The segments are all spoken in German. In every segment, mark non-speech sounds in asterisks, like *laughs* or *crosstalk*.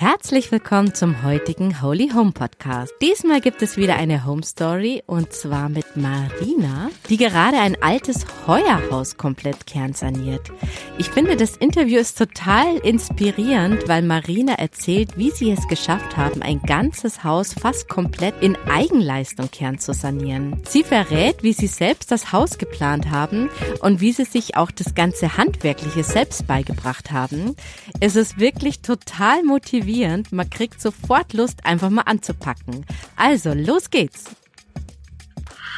Herzlich willkommen zum heutigen Holy Home Podcast. Diesmal gibt es wieder eine Home Story und zwar mit Marina, die gerade ein altes Heuerhaus komplett kernsaniert. Ich finde, das Interview ist total inspirierend, weil Marina erzählt, wie sie es geschafft haben, ein ganzes Haus fast komplett in Eigenleistung kern zu sanieren. Sie verrät, wie sie selbst das Haus geplant haben und wie sie sich auch das ganze Handwerkliche selbst beigebracht haben. Es ist wirklich total motivierend motivierend. Man kriegt sofort Lust, einfach mal anzupacken. Also, los geht's.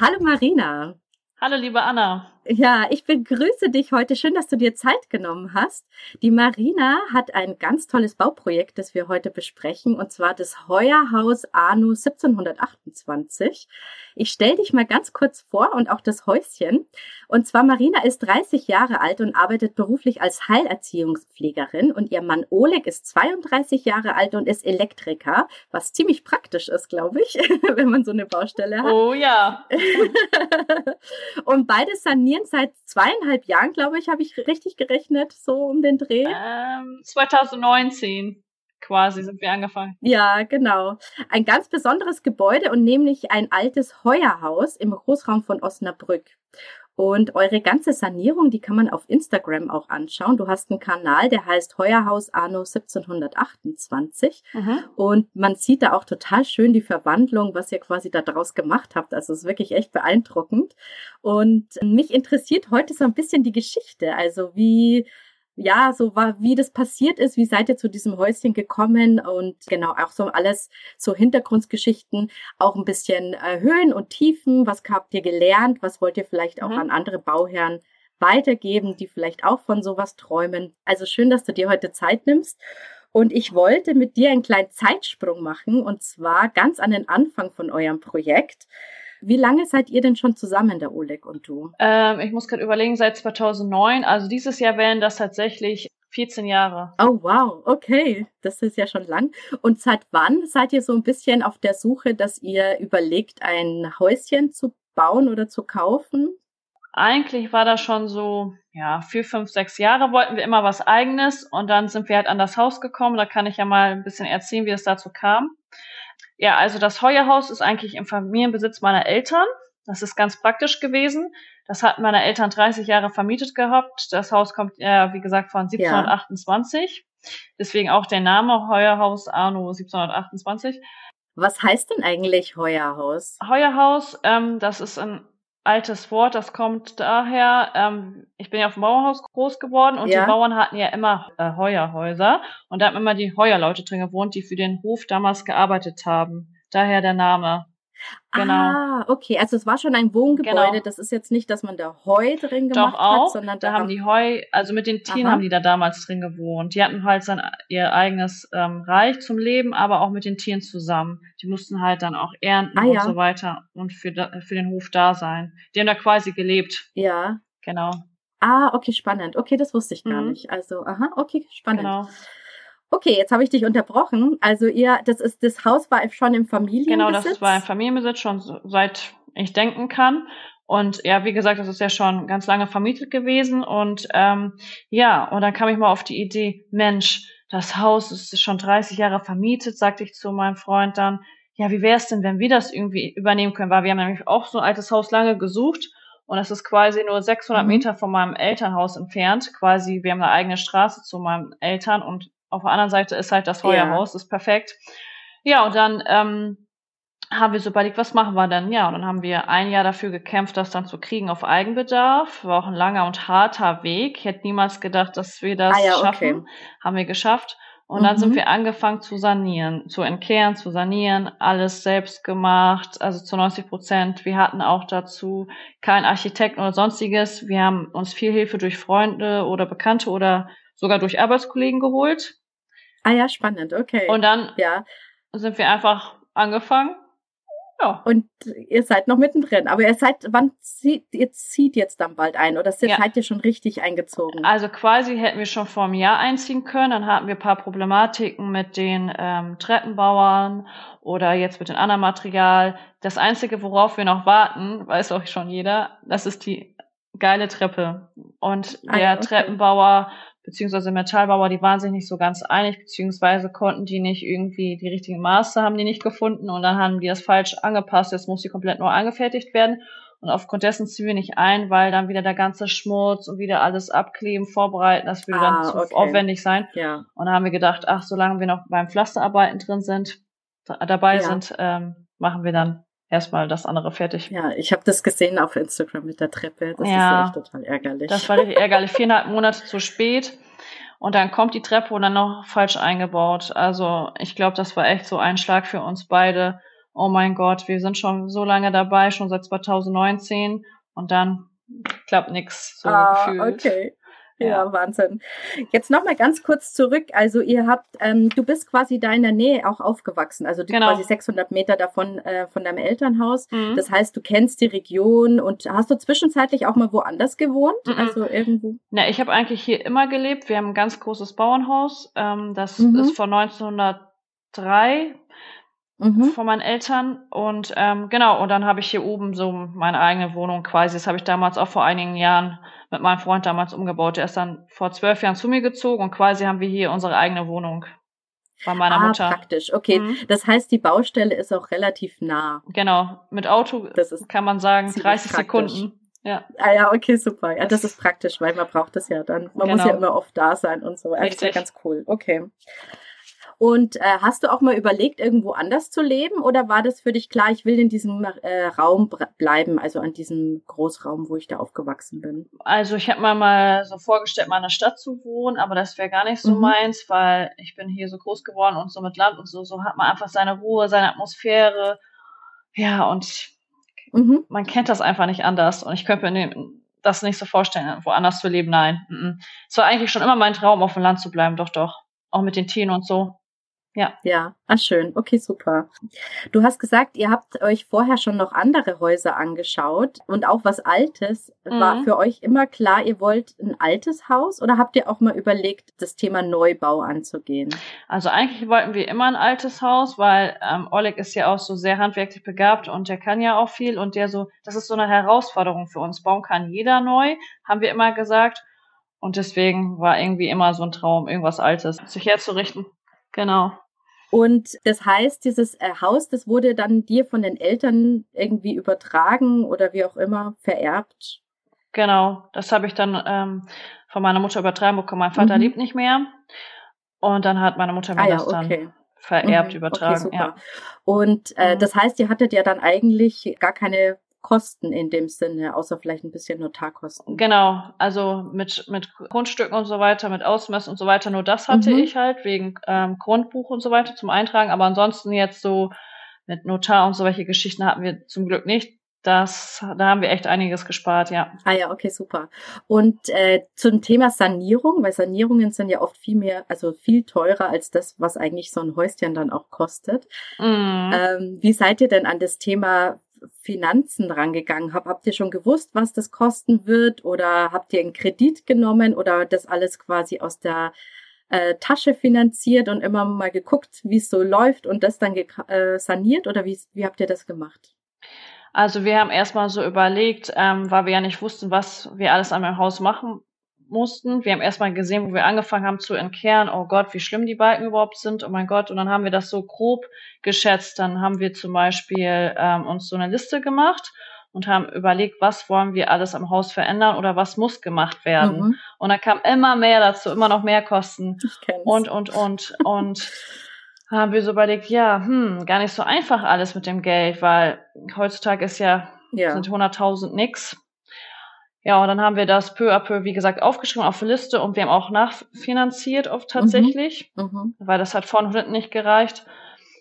Hallo Marina. Hallo liebe Anna. Ja, ich begrüße dich heute. Schön, dass du dir Zeit genommen hast. Die Marina hat ein ganz tolles Bauprojekt, das wir heute besprechen, und zwar das Heuerhaus Arno 1728. Ich stelle dich mal ganz kurz vor und auch das Häuschen. Und zwar Marina ist 30 Jahre alt und arbeitet beruflich als Heilerziehungspflegerin und ihr Mann Oleg ist 32 Jahre alt und ist Elektriker, was ziemlich praktisch ist, glaube ich, *laughs* wenn man so eine Baustelle hat. Oh ja. *laughs* *laughs* und beide sanieren seit zweieinhalb Jahren, glaube ich, habe ich richtig gerechnet, so um den Dreh. Ähm, 2019 quasi sind wir angefangen. Ja, genau. Ein ganz besonderes Gebäude und nämlich ein altes Heuerhaus im Großraum von Osnabrück. Und eure ganze Sanierung, die kann man auf Instagram auch anschauen. Du hast einen Kanal, der heißt Heuerhaus Arno 1728. Mhm. Und man sieht da auch total schön die Verwandlung, was ihr quasi da draus gemacht habt. Also es ist wirklich echt beeindruckend. Und mich interessiert heute so ein bisschen die Geschichte. Also wie ja, so war, wie das passiert ist, wie seid ihr zu diesem Häuschen gekommen und genau auch so alles, so Hintergrundgeschichten, auch ein bisschen äh, Höhen und Tiefen, was habt ihr gelernt, was wollt ihr vielleicht auch mhm. an andere Bauherren weitergeben, die vielleicht auch von sowas träumen. Also schön, dass du dir heute Zeit nimmst. Und ich wollte mit dir einen kleinen Zeitsprung machen und zwar ganz an den Anfang von eurem Projekt. Wie lange seid ihr denn schon zusammen, der Oleg und du? Ähm, ich muss gerade überlegen, seit 2009. Also dieses Jahr wären das tatsächlich 14 Jahre. Oh, wow, okay. Das ist ja schon lang. Und seit wann seid ihr so ein bisschen auf der Suche, dass ihr überlegt, ein Häuschen zu bauen oder zu kaufen? Eigentlich war das schon so, ja, vier, fünf, sechs Jahre wollten wir immer was eigenes und dann sind wir halt an das Haus gekommen. Da kann ich ja mal ein bisschen erzählen, wie es dazu kam. Ja, also das Heuerhaus ist eigentlich im Familienbesitz meiner Eltern. Das ist ganz praktisch gewesen. Das hatten meine Eltern 30 Jahre vermietet gehabt. Das Haus kommt ja, wie gesagt, von 1728. Ja. Deswegen auch der Name Heuerhaus Arno 1728. Was heißt denn eigentlich Heuerhaus? Heuerhaus, ähm, das ist ein altes Wort, das kommt daher, ähm, ich bin ja auf dem Bauernhaus groß geworden und ja. die Bauern hatten ja immer äh, Heuerhäuser und da haben immer die Heuerleute drin gewohnt, die für den Hof damals gearbeitet haben. Daher der Name. Genau. Ah, okay. Also es war schon ein Wohngebäude. Genau. Das ist jetzt nicht, dass man da Heu drin gemacht Doch auch, hat, sondern da, da haben die Heu, also mit den Tieren Aha. haben die da damals drin gewohnt. Die hatten halt sein, ihr eigenes ähm, Reich zum Leben, aber auch mit den Tieren zusammen. Die mussten halt dann auch ernten ah, und ja. so weiter und für, für den Hof da sein. Die haben da quasi gelebt. Ja. Genau. Ah, okay, spannend. Okay, das wusste ich gar mhm. nicht. Also, aha, okay, spannend. Genau. Okay, jetzt habe ich dich unterbrochen. Also ihr, das ist, das Haus war schon im Familienbesitz? Genau, das war im Familienbesitz schon seit ich denken kann. Und ja, wie gesagt, das ist ja schon ganz lange vermietet gewesen. Und ähm, ja, und dann kam ich mal auf die Idee, Mensch, das Haus ist schon 30 Jahre vermietet, sagte ich zu meinem Freund dann. Ja, wie wäre es denn, wenn wir das irgendwie übernehmen können? Weil wir haben nämlich auch so ein altes Haus lange gesucht. Und das ist quasi nur 600 mhm. Meter von meinem Elternhaus entfernt. Quasi, wir haben eine eigene Straße zu meinen Eltern und auf der anderen Seite ist halt das Heuerhaus, ja. ist perfekt. Ja, und dann ähm, haben wir so überlegt, was machen wir denn? Ja, und dann haben wir ein Jahr dafür gekämpft, das dann zu kriegen auf Eigenbedarf. War auch ein langer und harter Weg. Ich hätte niemals gedacht, dass wir das ah, ja, schaffen. Okay. Haben wir geschafft. Und mhm. dann sind mhm. wir angefangen zu sanieren, zu entkehren, zu sanieren, alles selbst gemacht, also zu 90 Prozent. Wir hatten auch dazu keinen Architekten oder sonstiges. Wir haben uns viel Hilfe durch Freunde oder Bekannte oder sogar durch Arbeitskollegen geholt. Ah ja, spannend, okay. Und dann ja. sind wir einfach angefangen. Ja. Und ihr seid noch mittendrin. Aber ihr seid, wann zieht, ihr zieht jetzt dann bald ein? Oder seid ja. ihr schon richtig eingezogen? Also quasi hätten wir schon vor einem Jahr einziehen können. Dann hatten wir ein paar Problematiken mit den ähm, Treppenbauern oder jetzt mit dem anderen Material. Das Einzige, worauf wir noch warten, weiß auch schon jeder, das ist die geile Treppe. Und ah der ah, okay. Treppenbauer beziehungsweise Metallbauer, die waren sich nicht so ganz einig, beziehungsweise konnten die nicht irgendwie die richtigen Maße haben die nicht gefunden und dann haben die das falsch angepasst. Jetzt muss die komplett neu angefertigt werden. Und aufgrund dessen ziehen wir nicht ein, weil dann wieder der ganze Schmutz und wieder alles abkleben, vorbereiten, das würde ah, dann zu okay. aufwendig sein. Ja. Und da haben wir gedacht, ach, solange wir noch beim Pflasterarbeiten drin sind, dabei ja. sind, ähm, machen wir dann erstmal das andere fertig. Ja, ich habe das gesehen auf Instagram mit der Treppe. Das ja, ist echt total ärgerlich. Das war richtig ärgerlich. Viereinhalb Monate zu spät. Und dann kommt die Treppe und dann noch falsch eingebaut. Also ich glaube, das war echt so ein Schlag für uns beide. Oh mein Gott, wir sind schon so lange dabei, schon seit 2019 und dann klappt nichts so ah, gefühlt. Okay. Ja, Wahnsinn. Jetzt nochmal ganz kurz zurück. Also ihr habt, ähm, du bist quasi da in der Nähe auch aufgewachsen, also genau. quasi 600 Meter davon äh, von deinem Elternhaus. Mhm. Das heißt, du kennst die Region und hast du zwischenzeitlich auch mal woanders gewohnt? Mhm. Also irgendwo? Na, ich habe eigentlich hier immer gelebt. Wir haben ein ganz großes Bauernhaus. Ähm, das mhm. ist von 1903 mhm. von meinen Eltern. Und ähm, genau, und dann habe ich hier oben so meine eigene Wohnung quasi. Das habe ich damals auch vor einigen Jahren mit meinem Freund damals umgebaut. Der ist dann vor zwölf Jahren zu mir gezogen und quasi haben wir hier unsere eigene Wohnung bei meiner ah, Mutter. praktisch. Okay, mhm. das heißt, die Baustelle ist auch relativ nah. Genau, mit Auto das ist kann man sagen 30 praktisch. Sekunden. Ja. Ah ja, okay, super. Ja, das ist praktisch, weil man braucht das ja dann. Man genau. muss ja immer oft da sein und so. Das ist ja ganz cool. Okay. Und äh, hast du auch mal überlegt, irgendwo anders zu leben oder war das für dich klar, ich will in diesem äh, Raum bleiben, also an diesem Großraum, wo ich da aufgewachsen bin? Also ich habe mir mal so vorgestellt, mal in der Stadt zu wohnen, aber das wäre gar nicht so mhm. meins, weil ich bin hier so groß geworden und so mit Land und so, so hat man einfach seine Ruhe, seine Atmosphäre. Ja, und mhm. man kennt das einfach nicht anders und ich könnte mir das nicht so vorstellen, woanders zu leben. Nein. Es war eigentlich schon immer mein Traum, auf dem Land zu bleiben, doch, doch. Auch mit den Tieren und so. Ja. Ja, ah, schön. Okay, super. Du hast gesagt, ihr habt euch vorher schon noch andere Häuser angeschaut und auch was Altes. Mhm. War für euch immer klar, ihr wollt ein altes Haus oder habt ihr auch mal überlegt, das Thema Neubau anzugehen? Also eigentlich wollten wir immer ein altes Haus, weil ähm, Oleg ist ja auch so sehr handwerklich begabt und der kann ja auch viel und der so, das ist so eine Herausforderung für uns. Bauen kann jeder neu, haben wir immer gesagt. Und deswegen war irgendwie immer so ein Traum, irgendwas Altes sich herzurichten. Genau. Und das heißt, dieses äh, Haus, das wurde dann dir von den Eltern irgendwie übertragen oder wie auch immer vererbt? Genau, das habe ich dann ähm, von meiner Mutter übertragen bekommen. Mein Vater mhm. lebt nicht mehr. Und dann hat meine Mutter mir ah, das ja, okay. dann vererbt, mhm. übertragen. Okay, ja. Und äh, mhm. das heißt, ihr hattet ja dann eigentlich gar keine Kosten in dem Sinne, außer vielleicht ein bisschen Notarkosten. Genau, also mit, mit Grundstücken und so weiter, mit Ausmessen und so weiter, nur das hatte mhm. ich halt wegen ähm, Grundbuch und so weiter zum Eintragen, aber ansonsten jetzt so mit Notar und so welche Geschichten hatten wir zum Glück nicht. Das, da haben wir echt einiges gespart, ja. Ah ja, okay, super. Und äh, zum Thema Sanierung, weil Sanierungen sind ja oft viel mehr, also viel teurer als das, was eigentlich so ein Häuschen dann auch kostet. Mhm. Ähm, wie seid ihr denn an das Thema Finanzen rangegangen habt? Habt ihr schon gewusst, was das kosten wird oder habt ihr einen Kredit genommen oder das alles quasi aus der äh, Tasche finanziert und immer mal geguckt, wie es so läuft und das dann äh, saniert oder wie, wie habt ihr das gemacht? Also wir haben erstmal so überlegt, ähm, weil wir ja nicht wussten, was wir alles an meinem Haus machen mussten. Wir haben erstmal gesehen, wo wir angefangen haben zu entkehren, oh Gott, wie schlimm die Balken überhaupt sind, oh mein Gott. Und dann haben wir das so grob geschätzt. Dann haben wir zum Beispiel ähm, uns so eine Liste gemacht und haben überlegt, was wollen wir alles am Haus verändern oder was muss gemacht werden. Mhm. Und dann kam immer mehr dazu, immer noch mehr Kosten. Und, und, und, und *laughs* haben wir so überlegt, ja, hm, gar nicht so einfach alles mit dem Geld, weil heutzutage ist ja, ja. sind 100.000 nix. Ja, und dann haben wir das peu à peu, wie gesagt, aufgeschrieben auf die Liste und wir haben auch nachfinanziert oft tatsächlich, mhm. Mhm. weil das hat vorne und hinten nicht gereicht,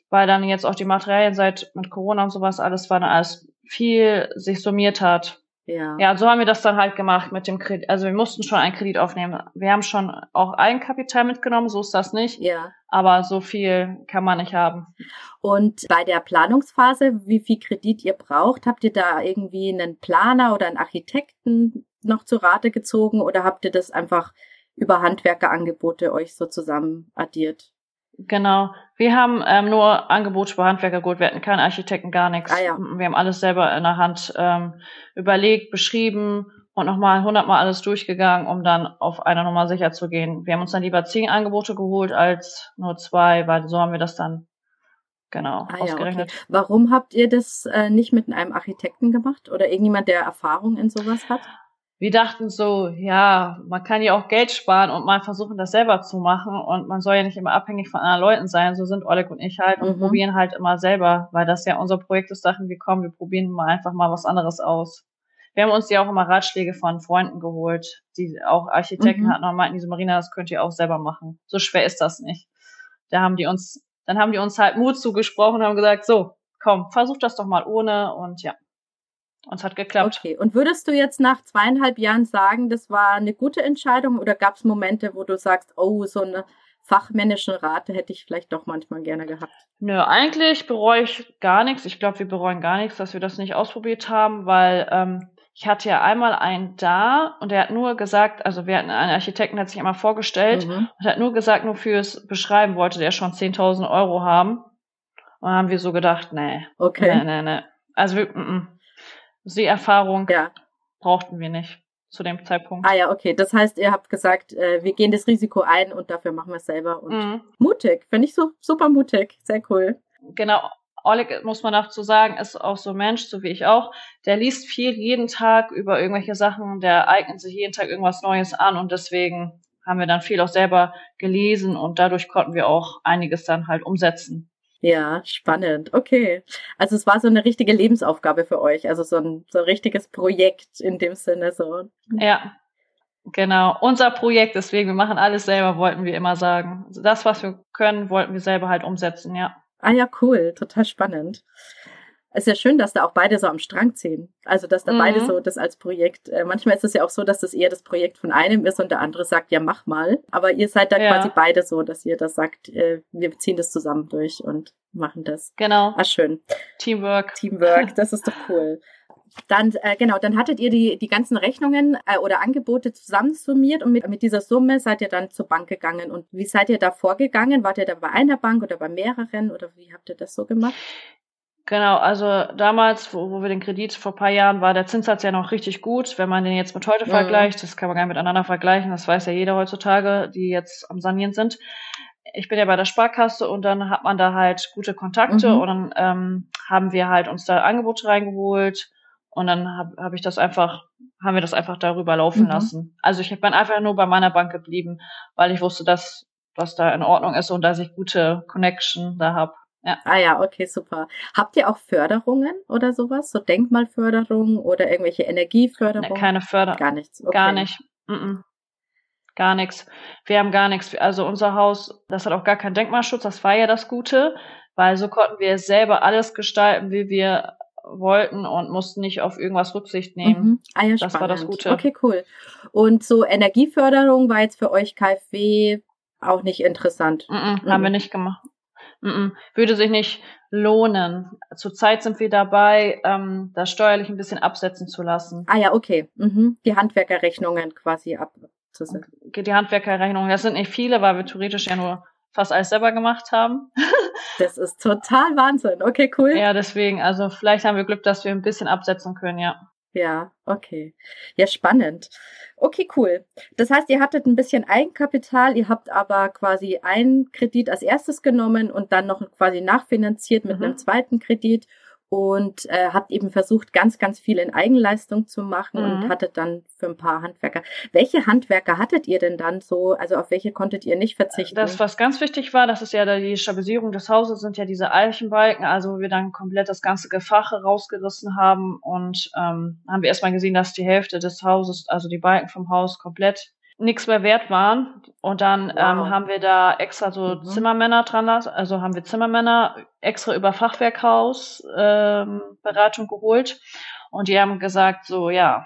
weil dann jetzt auch die Materialien seit mit Corona und sowas alles war dann alles viel sich summiert hat. Ja. Ja, so haben wir das dann halt gemacht mit dem Kredit. Also wir mussten schon einen Kredit aufnehmen. Wir haben schon auch Eigenkapital mitgenommen, so ist das nicht. Ja. Aber so viel kann man nicht haben. Und bei der Planungsphase, wie viel Kredit ihr braucht, habt ihr da irgendwie einen Planer oder einen Architekten noch zu Rate gezogen oder habt ihr das einfach über Handwerkerangebote euch so zusammen addiert? Genau. Wir haben ähm, nur Angebote bei Handwerker geholt. Wir hatten keinen Architekten, gar nichts. Ah, ja. Wir haben alles selber in der Hand ähm, überlegt, beschrieben und nochmal hundertmal alles durchgegangen, um dann auf einer Nummer sicher zu gehen. Wir haben uns dann lieber zehn Angebote geholt als nur zwei, weil so haben wir das dann genau ah, ausgerechnet. Ja, okay. Warum habt ihr das äh, nicht mit einem Architekten gemacht oder irgendjemand, der Erfahrung in sowas hat? Wir dachten so, ja, man kann ja auch Geld sparen und mal versuchen, das selber zu machen und man soll ja nicht immer abhängig von anderen Leuten sein. So sind Oleg und ich halt und mhm. probieren halt immer selber, weil das ja unser Projekt ist, dachten wir, komm, wir probieren mal einfach mal was anderes aus. Wir haben uns ja auch immer Ratschläge von Freunden geholt, die auch Architekten mhm. hatten und meinten, diese Marina, das könnt ihr auch selber machen. So schwer ist das nicht. Da haben die uns, dann haben die uns halt Mut zugesprochen und haben gesagt, so, komm, versuch das doch mal ohne und ja. Und es hat geklappt. Okay. Und würdest du jetzt nach zweieinhalb Jahren sagen, das war eine gute Entscheidung oder gab es Momente, wo du sagst, oh, so eine fachmännischen Rate hätte ich vielleicht doch manchmal gerne gehabt? Nö, eigentlich bereue ich gar nichts. Ich glaube, wir bereuen gar nichts, dass wir das nicht ausprobiert haben, weil ähm, ich hatte ja einmal einen da und der hat nur gesagt, also wir hatten einen Architekten, hat sich einmal vorgestellt mhm. und hat nur gesagt, nur fürs Beschreiben wollte der schon 10.000 Euro haben. Und dann haben wir so gedacht, nee. Okay. Nee, nee, nee. Also wir, mm, mm. Seherfahrung ja. brauchten wir nicht zu dem Zeitpunkt. Ah ja, okay. Das heißt, ihr habt gesagt, äh, wir gehen das Risiko ein und dafür machen wir es selber. Und mhm. mutig, finde ich so super mutig. Sehr cool. Genau. Oleg, muss man dazu sagen, ist auch so ein Mensch, so wie ich auch. Der liest viel jeden Tag über irgendwelche Sachen, der eignet sich jeden Tag irgendwas Neues an und deswegen haben wir dann viel auch selber gelesen und dadurch konnten wir auch einiges dann halt umsetzen. Ja, spannend. Okay. Also es war so eine richtige Lebensaufgabe für euch, also so ein, so ein richtiges Projekt in dem Sinne so. Ja, genau. Unser Projekt, deswegen, wir machen alles selber, wollten wir immer sagen. Also das, was wir können, wollten wir selber halt umsetzen, ja. Ah ja, cool. Total spannend. Es ist ja schön, dass da auch beide so am Strang ziehen. Also, dass da mhm. beide so das als Projekt, äh, manchmal ist es ja auch so, dass das eher das Projekt von einem ist und der andere sagt, ja, mach mal. Aber ihr seid da ja. quasi beide so, dass ihr das sagt, äh, wir ziehen das zusammen durch und machen das. Genau. Ah, schön. Teamwork. Teamwork, *laughs* das ist doch cool. Dann, äh, genau, dann hattet ihr die, die ganzen Rechnungen äh, oder Angebote zusammensummiert und mit, mit dieser Summe seid ihr dann zur Bank gegangen. Und wie seid ihr da vorgegangen? Wart ihr da bei einer Bank oder bei mehreren oder wie habt ihr das so gemacht? Genau, also damals, wo, wo wir den Kredit vor paar Jahren war der Zinssatz ja noch richtig gut. Wenn man den jetzt mit heute mhm. vergleicht, das kann man gar nicht miteinander vergleichen, das weiß ja jeder heutzutage, die jetzt am Sanieren sind. Ich bin ja bei der Sparkasse und dann hat man da halt gute Kontakte mhm. und dann ähm, haben wir halt uns da Angebote reingeholt und dann habe hab ich das einfach, haben wir das einfach darüber laufen mhm. lassen. Also ich bin einfach nur bei meiner Bank geblieben, weil ich wusste, dass was da in Ordnung ist und dass ich gute Connection da habe. Ja. Ah ja, okay, super. Habt ihr auch Förderungen oder sowas? So Denkmalförderung oder irgendwelche Energieförderung? Nee, keine Förderung. Gar nichts. Okay. Gar nicht. Mm -mm. Gar nichts. Wir haben gar nichts. Also unser Haus, das hat auch gar keinen Denkmalschutz. Das war ja das Gute, weil so konnten wir selber alles gestalten, wie wir wollten und mussten nicht auf irgendwas Rücksicht nehmen. Mhm. Ah ja, das spannend. war das Gute. Okay, cool. Und so Energieförderung war jetzt für euch KfW auch nicht interessant. Mm haben wir nicht gemacht. Mm würde sich nicht lohnen. Zurzeit sind wir dabei, ähm, das steuerlich ein bisschen absetzen zu lassen. Ah ja, okay. Mhm. Die Handwerkerrechnungen quasi abzusetzen. Die Handwerkerrechnungen, das sind nicht viele, weil wir theoretisch ja nur fast alles selber gemacht haben. *laughs* das ist total Wahnsinn. Okay, cool. Ja, deswegen, also vielleicht haben wir Glück, dass wir ein bisschen absetzen können, ja. Ja, okay. Ja, spannend. Okay, cool. Das heißt, ihr hattet ein bisschen Eigenkapital, ihr habt aber quasi einen Kredit als erstes genommen und dann noch quasi nachfinanziert mit mhm. einem zweiten Kredit und äh, habt eben versucht, ganz, ganz viel in Eigenleistung zu machen mhm. und hattet dann für ein paar Handwerker. Welche Handwerker hattet ihr denn dann so? Also auf welche konntet ihr nicht verzichten? Das, was ganz wichtig war, das ist ja die Stabilisierung des Hauses, sind ja diese Eichenbalken, also wo wir dann komplett das ganze Gefache rausgerissen haben und ähm, haben wir erstmal gesehen, dass die Hälfte des Hauses, also die Balken vom Haus komplett nichts mehr wert waren. Und dann ähm, wow. ähm, haben wir da extra so mhm. Zimmermänner dran lassen, also haben wir Zimmermänner extra über Fachwerkhaus ähm, Beratung geholt. Und die haben gesagt, so, ja,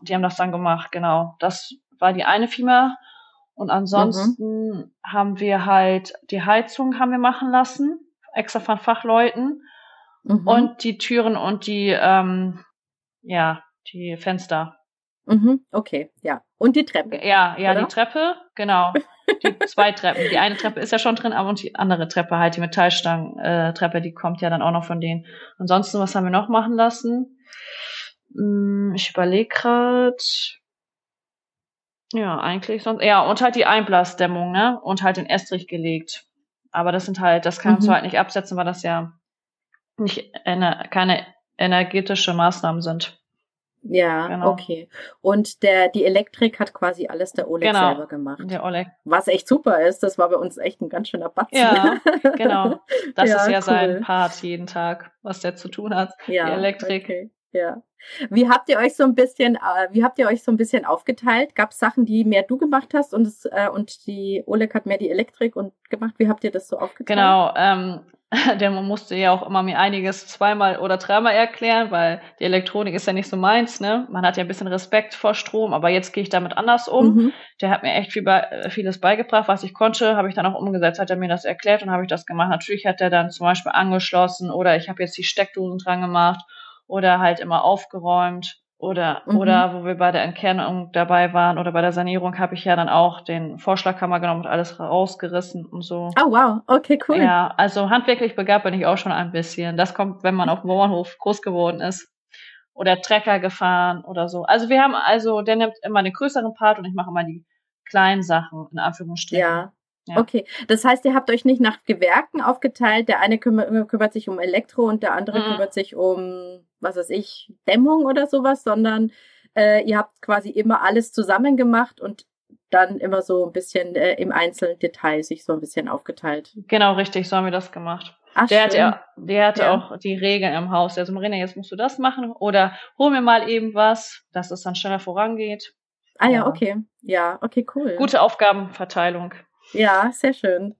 die haben das dann gemacht, genau. Das war die eine Firma. Und ansonsten mhm. haben wir halt die Heizung haben wir machen lassen, extra von Fachleuten. Mhm. Und die Türen und die, ähm, ja, die Fenster. Mhm, okay, ja. Und die Treppe. Ja, ja, oder? die Treppe, genau. Die *laughs* zwei Treppen. Die eine Treppe ist ja schon drin, aber und die andere Treppe halt, die Metallstangen-Treppe, äh, die kommt ja dann auch noch von denen. Ansonsten, was haben wir noch machen lassen? Hm, ich überlege gerade. Ja, eigentlich sonst. Ja, und halt die Einblasdämmung, ne? Und halt den Estrich gelegt. Aber das sind halt, das kannst mhm. du halt nicht absetzen, weil das ja nicht eine, keine energetische Maßnahmen sind. Ja, genau. okay. Und der, die Elektrik hat quasi alles der Oleg genau, selber gemacht. Der Oleg. Was echt super ist, das war bei uns echt ein ganz schöner Batzen. Ja, *laughs* genau. Das ja, ist ja cool. sein Part jeden Tag, was der zu tun hat. Ja, die Elektrik. Okay. Ja. Wie habt ihr euch so ein bisschen, äh, wie habt ihr euch so ein bisschen aufgeteilt? Gab es Sachen, die mehr du gemacht hast und es, äh, und die Oleg hat mehr die Elektrik und gemacht? Wie habt ihr das so aufgeteilt? Genau, ähm, *laughs* denn man musste ja auch immer mir einiges zweimal oder dreimal erklären, weil die Elektronik ist ja nicht so meins, ne? Man hat ja ein bisschen Respekt vor Strom, aber jetzt gehe ich damit anders um. Mhm. Der hat mir echt viel be äh, vieles beigebracht, was ich konnte, habe ich dann auch umgesetzt, hat er mir das erklärt und habe ich das gemacht. Natürlich hat er dann zum Beispiel angeschlossen oder ich habe jetzt die Steckdosen dran gemacht oder halt immer aufgeräumt oder, mhm. oder wo wir bei der Entkernung dabei waren oder bei der Sanierung habe ich ja dann auch den Vorschlagkammer genommen und alles rausgerissen und so. Oh wow, okay, cool. Ja, also handwerklich begabt bin ich auch schon ein bisschen. Das kommt, wenn man auf dem Bauernhof groß geworden ist. Oder Trecker gefahren oder so. Also wir haben also, der nimmt immer den größeren Part und ich mache immer die kleinen Sachen, in Anführungsstrichen. Ja. Ja. Okay, das heißt, ihr habt euch nicht nach Gewerken aufgeteilt. Der eine kümmert, kümmert sich um Elektro und der andere mhm. kümmert sich um, was weiß ich, Dämmung oder sowas, sondern äh, ihr habt quasi immer alles zusammen gemacht und dann immer so ein bisschen äh, im einzelnen Detail sich so ein bisschen aufgeteilt. Genau, richtig, so haben wir das gemacht. Ach, der, hatte, ja, der hatte ja. auch die Regeln im Haus. Also Marina, jetzt musst du das machen oder hol mir mal eben was, dass es dann schneller vorangeht. Ah ja, ja okay. Ja, okay, cool. Gute Aufgabenverteilung. Ja, sehr schön.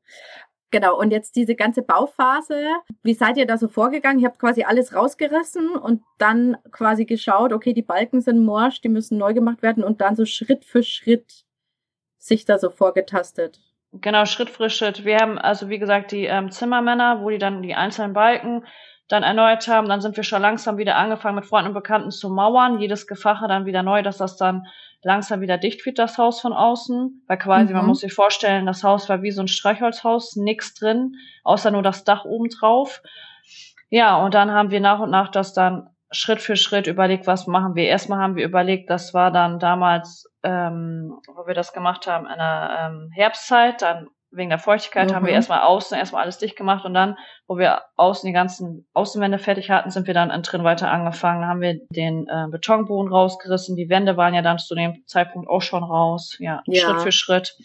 Genau, und jetzt diese ganze Bauphase, wie seid ihr da so vorgegangen? Ihr habt quasi alles rausgerissen und dann quasi geschaut, okay, die Balken sind morsch, die müssen neu gemacht werden und dann so Schritt für Schritt sich da so vorgetastet. Genau, Schritt für Schritt. Wir haben also, wie gesagt, die ähm, Zimmermänner, wo die dann die einzelnen Balken dann erneuert haben. Dann sind wir schon langsam wieder angefangen, mit Freunden und Bekannten zu mauern. Jedes Gefache dann wieder neu, dass das dann langsam wieder dicht wird, das Haus von außen. Weil quasi, mhm. man muss sich vorstellen, das Haus war wie so ein Streichholzhaus, nichts drin, außer nur das Dach oben drauf. Ja, und dann haben wir nach und nach das dann Schritt für Schritt überlegt, was machen wir. Erstmal haben wir überlegt, das war dann damals, ähm, wo wir das gemacht haben, in der ähm, Herbstzeit, dann wegen der Feuchtigkeit mhm. haben wir mhm. erstmal außen erstmal alles dicht gemacht und dann, wo wir außen die ganzen Außenwände fertig hatten, sind wir dann drin weiter angefangen. Haben wir den äh, Betonboden rausgerissen. Die Wände waren ja dann zu dem Zeitpunkt auch schon raus. Ja, ja, Schritt für Schritt.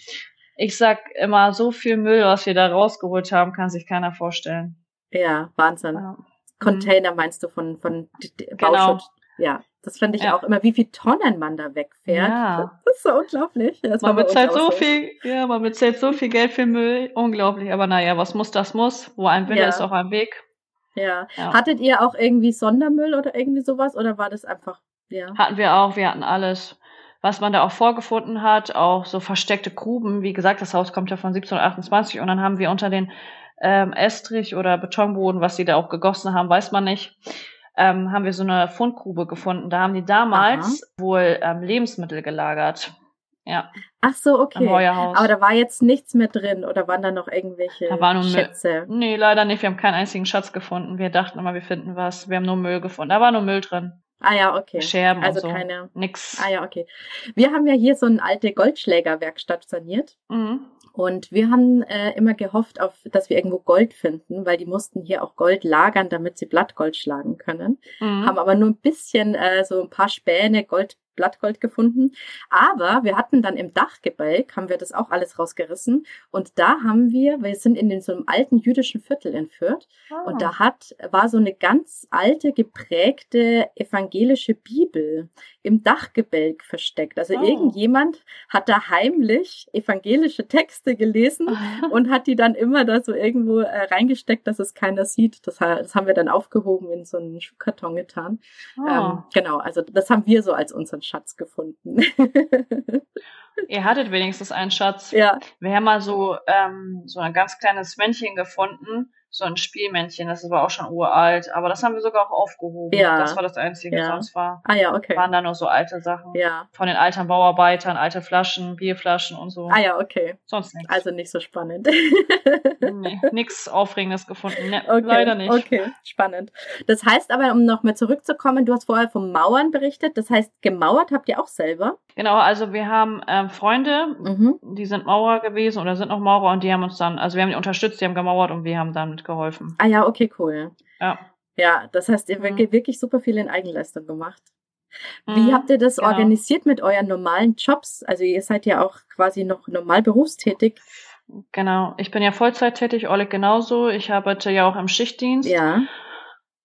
Ich sag immer, so viel Müll, was wir da rausgeholt haben, kann sich keiner vorstellen. Ja, Wahnsinn. Ja. Container meinst du von, von genau. Ja. Das finde ich ja. auch immer, wie viel Tonnen man da wegfährt. Ja. Das ist so unglaublich. Das man bezahlt so viel, ja, man bezahlt so viel Geld für Müll. Unglaublich. Aber naja, was muss, das muss. Wo ein Wille ja. ist auch ein Weg. Ja. ja. Hattet ihr auch irgendwie Sondermüll oder irgendwie sowas? Oder war das einfach, ja? Hatten wir auch. Wir hatten alles. Was man da auch vorgefunden hat, auch so versteckte Gruben. Wie gesagt, das Haus kommt ja von 1728 und dann haben wir unter den ähm, Estrich oder Betonboden, was sie da auch gegossen haben, weiß man nicht ähm, haben wir so eine Fundgrube gefunden. Da haben die damals Aha. wohl ähm, Lebensmittel gelagert. Ja. Ach so, okay. Aber da war jetzt nichts mehr drin oder waren da noch irgendwelche da war nur Schätze? Müll. Nee, leider nicht. Wir haben keinen einzigen Schatz gefunden. Wir dachten immer, wir finden was. Wir haben nur Müll gefunden. Da war nur Müll drin. Ah ja, okay. Scherben also und so. keine. Nix. Ah ja, okay. Wir haben ja hier so eine alte Goldschlägerwerkstatt saniert. Mhm. Und wir haben äh, immer gehofft, auf, dass wir irgendwo Gold finden, weil die mussten hier auch Gold lagern, damit sie Blattgold schlagen können. Mhm. Haben aber nur ein bisschen, äh, so ein paar Späne Gold Blattgold gefunden. Aber wir hatten dann im Dachgebälk, haben wir das auch alles rausgerissen. Und da haben wir, wir sind in so einem alten jüdischen Viertel entführt. Oh. Und da hat, war so eine ganz alte, geprägte evangelische Bibel im Dachgebälk versteckt. Also oh. irgendjemand hat da heimlich evangelische Texte gelesen und hat die dann immer da so irgendwo äh, reingesteckt, dass es keiner sieht. Das, das, haben wir dann aufgehoben in so einen Schuhkarton getan. Oh. Ähm, genau, also das haben wir so als unseren Schatz gefunden. *laughs* Ihr hattet wenigstens einen Schatz. Ja. Wir haben mal so, ähm, so ein ganz kleines Männchen gefunden so ein Spielmännchen, das war auch schon uralt, aber das haben wir sogar auch aufgehoben. Ja. Das war das Einzige, ja. sonst war, ah, ja, okay. waren da nur so alte Sachen. Ja. Von den alten Bauarbeitern, alte Flaschen, Bierflaschen und so. Ah ja, okay. Sonst nichts. Also nicht so spannend. nee, nichts Aufregendes gefunden. Nee, okay. Leider nicht. Okay, spannend. Das heißt aber, um nochmal zurückzukommen, du hast vorher vom Mauern berichtet, das heißt, gemauert habt ihr auch selber? Genau, also wir haben ähm, Freunde, mhm. die sind Maurer gewesen oder sind noch Maurer und die haben uns dann, also wir haben die unterstützt, die haben gemauert und wir haben dann geholfen. Ah ja, okay, cool. Ja. Ja, das heißt, ihr habt mhm. wirklich super viel in Eigenleistung gemacht. Wie mhm, habt ihr das genau. organisiert mit euren normalen Jobs? Also ihr seid ja auch quasi noch normal berufstätig. Genau, ich bin ja Vollzeit tätig, Oleg genauso. Ich arbeite ja auch im Schichtdienst. Ja.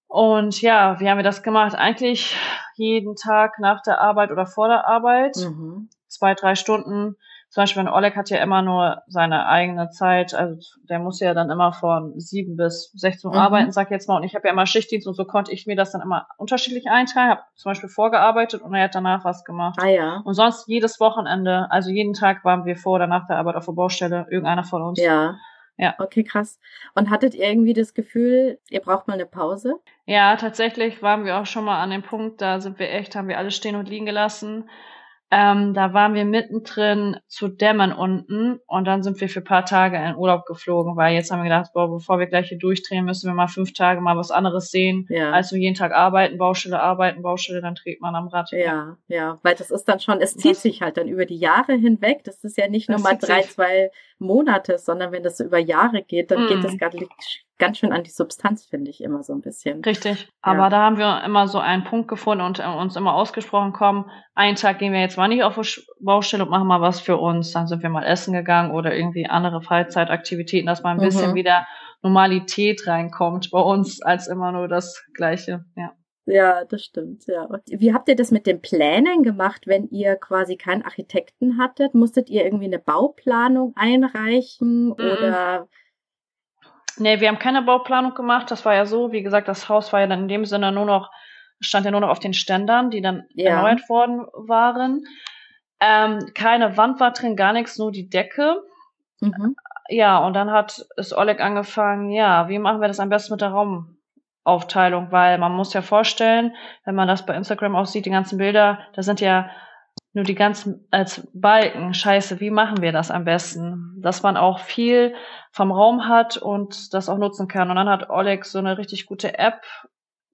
Und ja, wie haben wir das gemacht? Eigentlich jeden Tag nach der Arbeit oder vor der Arbeit. Mhm. Zwei, drei Stunden zum Beispiel, wenn Oleg hat ja immer nur seine eigene Zeit, also der muss ja dann immer von sieben bis 16 Uhr mhm. arbeiten, sag ich jetzt mal, und ich habe ja immer Schichtdienst und so konnte ich mir das dann immer unterschiedlich einteilen, habe zum Beispiel vorgearbeitet und er hat danach was gemacht. Ah ja. Und sonst jedes Wochenende, also jeden Tag waren wir vor oder nach der Arbeit auf der Baustelle, irgendeiner von uns. Ja. Ja. Okay, krass. Und hattet ihr irgendwie das Gefühl, ihr braucht mal eine Pause? Ja, tatsächlich waren wir auch schon mal an dem Punkt, da sind wir echt, haben wir alles stehen und liegen gelassen. Ähm, da waren wir mittendrin zu dämmern unten und dann sind wir für paar Tage in Urlaub geflogen, weil jetzt haben wir gedacht, boah, bevor wir gleich hier durchdrehen, müssen wir mal fünf Tage mal was anderes sehen, ja. als wir jeden Tag arbeiten, Baustelle arbeiten, Baustelle, dann dreht man am Rad. Ja, ja, weil das ist dann schon, es zieht das, sich halt dann über die Jahre hinweg. Das ist ja nicht nur mal drei, zwei Monate, sondern wenn das so über Jahre geht, dann mm. geht das gerade ganz schön an die Substanz, finde ich immer so ein bisschen. Richtig. Aber ja. da haben wir immer so einen Punkt gefunden und äh, uns immer ausgesprochen, komm, einen Tag gehen wir jetzt mal nicht auf die Baustelle und machen mal was für uns. Dann sind wir mal essen gegangen oder irgendwie andere Freizeitaktivitäten, dass mal ein bisschen mhm. wieder Normalität reinkommt bei uns, als immer nur das Gleiche, ja. Ja, das stimmt, ja. Wie habt ihr das mit den Plänen gemacht, wenn ihr quasi keinen Architekten hattet? Musstet ihr irgendwie eine Bauplanung einreichen mhm. oder Nee, wir haben keine Bauplanung gemacht. Das war ja so, wie gesagt, das Haus war ja dann in dem Sinne nur noch, stand ja nur noch auf den Ständern, die dann ja. erneuert worden waren. Ähm, keine Wand war drin, gar nichts, nur die Decke. Mhm. Ja, und dann hat es Oleg angefangen, ja, wie machen wir das am besten mit der Raumaufteilung? Weil man muss ja vorstellen, wenn man das bei Instagram auch sieht, die ganzen Bilder, da sind ja nur die ganzen als Balken. Scheiße, wie machen wir das am besten? Dass man auch viel vom Raum hat und das auch nutzen kann. Und dann hat Oleg so eine richtig gute App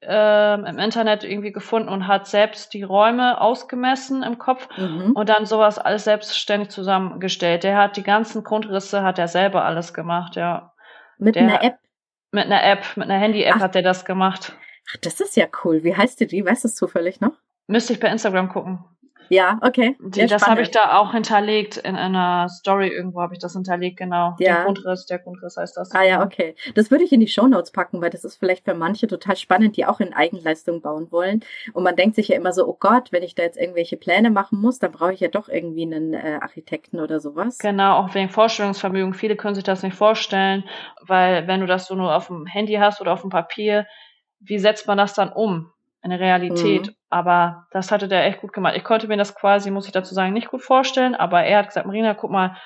ähm, im Internet irgendwie gefunden und hat selbst die Räume ausgemessen im Kopf mhm. und dann sowas alles selbstständig zusammengestellt. Der hat die ganzen Grundrisse, hat er selber alles gemacht, ja. Mit der, einer App? Mit einer App, mit einer Handy-App hat er das gemacht. Ach, das ist ja cool. Wie heißt die? Weißt du es zufällig noch? Müsste ich bei Instagram gucken. Ja, okay. Die, das habe ich da auch hinterlegt in einer Story irgendwo habe ich das hinterlegt, genau. Ja. Der Grundriss, der Grundriss heißt das. Ah ja, okay. Das würde ich in die Show Notes packen, weil das ist vielleicht für manche total spannend, die auch in Eigenleistung bauen wollen. Und man denkt sich ja immer so, oh Gott, wenn ich da jetzt irgendwelche Pläne machen muss, dann brauche ich ja doch irgendwie einen äh, Architekten oder sowas. Genau, auch wegen Vorstellungsvermögen. Viele können sich das nicht vorstellen, weil wenn du das so nur auf dem Handy hast oder auf dem Papier, wie setzt man das dann um? Eine Realität. Mhm. Aber das hatte der echt gut gemacht. Ich konnte mir das quasi, muss ich dazu sagen, nicht gut vorstellen, aber er hat gesagt, Marina, guck mal,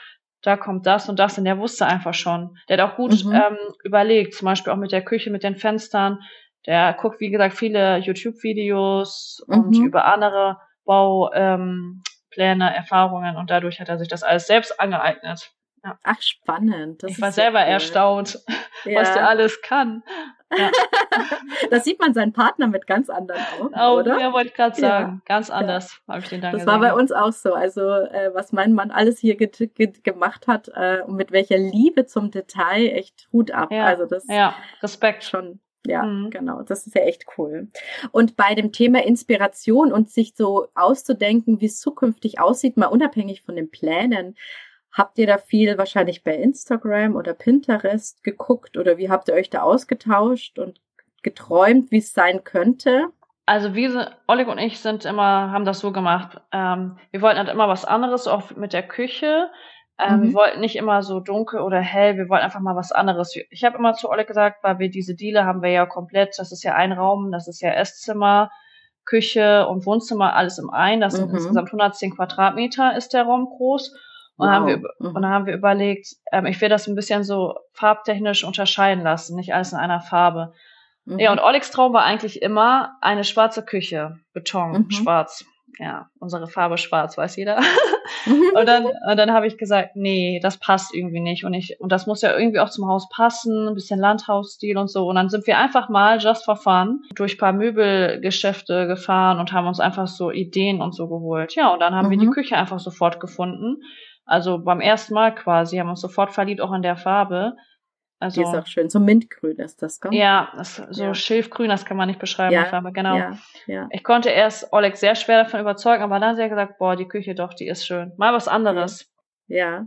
da kommt das und das und der wusste einfach schon. Der hat auch gut mhm. ähm, überlegt, zum Beispiel auch mit der Küche, mit den Fenstern. Der guckt, wie gesagt, viele YouTube-Videos mhm. und über andere Baupläne, ähm, Erfahrungen und dadurch hat er sich das alles selbst angeeignet. Ja. Ach, spannend. Das ich war selber cool. erstaunt, *laughs* ja. was der alles kann. Ja. *laughs* da sieht man seinen Partner mit ganz anderen Augen, oh, oder? Ja, wollte ich gerade sagen. Ja. Ganz anders ja. habe ich den dann Das gesehen. war bei uns auch so. Also, äh, was mein Mann alles hier ge ge gemacht hat äh, und mit welcher Liebe zum Detail, echt Hut ab. Ja. Also das ja, Respekt. Schon Ja, mhm. genau. Das ist ja echt cool. Und bei dem Thema Inspiration und sich so auszudenken, wie es zukünftig aussieht, mal unabhängig von den Plänen, habt ihr da viel wahrscheinlich bei Instagram oder Pinterest geguckt oder wie habt ihr euch da ausgetauscht und geträumt, wie es sein könnte? Also wir, Oleg und ich sind immer, haben das so gemacht. Ähm, wir wollten halt immer was anderes, auch mit der Küche. Ähm, mhm. Wir wollten nicht immer so dunkel oder hell, wir wollten einfach mal was anderes. Ich habe immer zu Oleg gesagt, weil wir diese Diele haben wir ja komplett, das ist ja ein Raum, das ist ja Esszimmer, Küche und Wohnzimmer, alles im einen. Das sind mhm. insgesamt 110 Quadratmeter ist der Raum groß. Und, wow. haben wir, mhm. und dann haben wir überlegt, ähm, ich will das ein bisschen so farbtechnisch unterscheiden lassen, nicht alles in einer Farbe. Mhm. Ja, und Olegs Traum war eigentlich immer eine schwarze Küche, Beton, mhm. schwarz ja, unsere Farbe schwarz, weiß jeder. und dann, und dann habe ich gesagt, nee, das passt irgendwie nicht. Und ich, und das muss ja irgendwie auch zum Haus passen, ein bisschen Landhausstil und so. Und dann sind wir einfach mal just for fun durch paar Möbelgeschäfte gefahren und haben uns einfach so Ideen und so geholt. Ja, und dann haben mhm. wir die mhm. Küche einfach sofort gefunden. Also beim ersten Mal quasi, haben uns sofort verliebt auch in der Farbe. Also, die ist auch schön. So Mintgrün ist das, gell? Ja, das, so ja. Schilfgrün, das kann man nicht beschreiben, ja, die Farbe, genau. Ja, ja. Ich konnte erst Oleg sehr schwer davon überzeugen, aber dann hat er gesagt, boah, die Küche doch, die ist schön. Mal was anderes. Ja.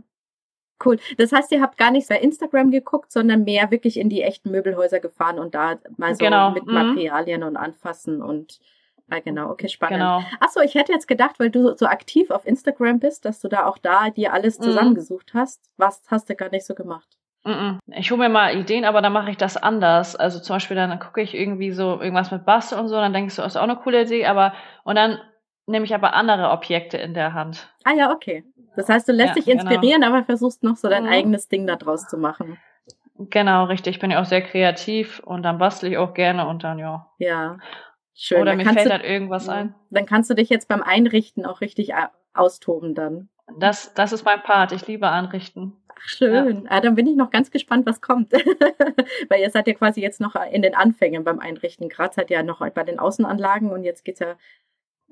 Cool. Das heißt, ihr habt gar nicht bei Instagram geguckt, sondern mehr wirklich in die echten Möbelhäuser gefahren und da mal so genau. mit mhm. Materialien und anfassen und Ah, genau, okay, spannend. Genau. Achso, ich hätte jetzt gedacht, weil du so aktiv auf Instagram bist, dass du da auch da dir alles mhm. zusammengesucht hast. Was hast du gar nicht so gemacht? Ich hole mir mal Ideen, aber dann mache ich das anders. Also zum Beispiel dann gucke ich irgendwie so irgendwas mit Bastel und so, dann denke ich so, ist auch eine coole Idee, aber und dann nehme ich aber andere Objekte in der Hand. Ah ja, okay. Das heißt, du lässt ja, dich genau. inspirieren, genau. aber versuchst noch so dein mhm. eigenes Ding da draus zu machen. Genau, richtig. Ich bin ja auch sehr kreativ und dann bastle ich auch gerne und dann ja. Ja. Schön. Oder dann mir fällt du, halt irgendwas ein. Dann kannst du dich jetzt beim Einrichten auch richtig austoben dann. Das, das ist mein Part. Ich liebe Anrichten. Ach, schön. Ja. Ah, dann bin ich noch ganz gespannt, was kommt. *laughs* Weil ihr seid ja quasi jetzt noch in den Anfängen beim Einrichten. Gerade seid ja noch bei den Außenanlagen und jetzt geht's ja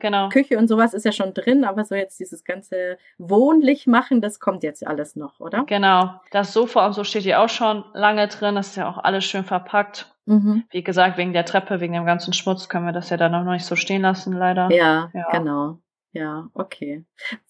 Genau. Küche und sowas ist ja schon drin, aber so jetzt dieses ganze wohnlich machen, das kommt jetzt alles noch, oder? Genau. Das Sofa und so steht ja auch schon lange drin. Das ist ja auch alles schön verpackt. Mhm. Wie gesagt, wegen der Treppe, wegen dem ganzen Schmutz können wir das ja dann noch nicht so stehen lassen, leider. Ja, ja. genau. Ja, okay.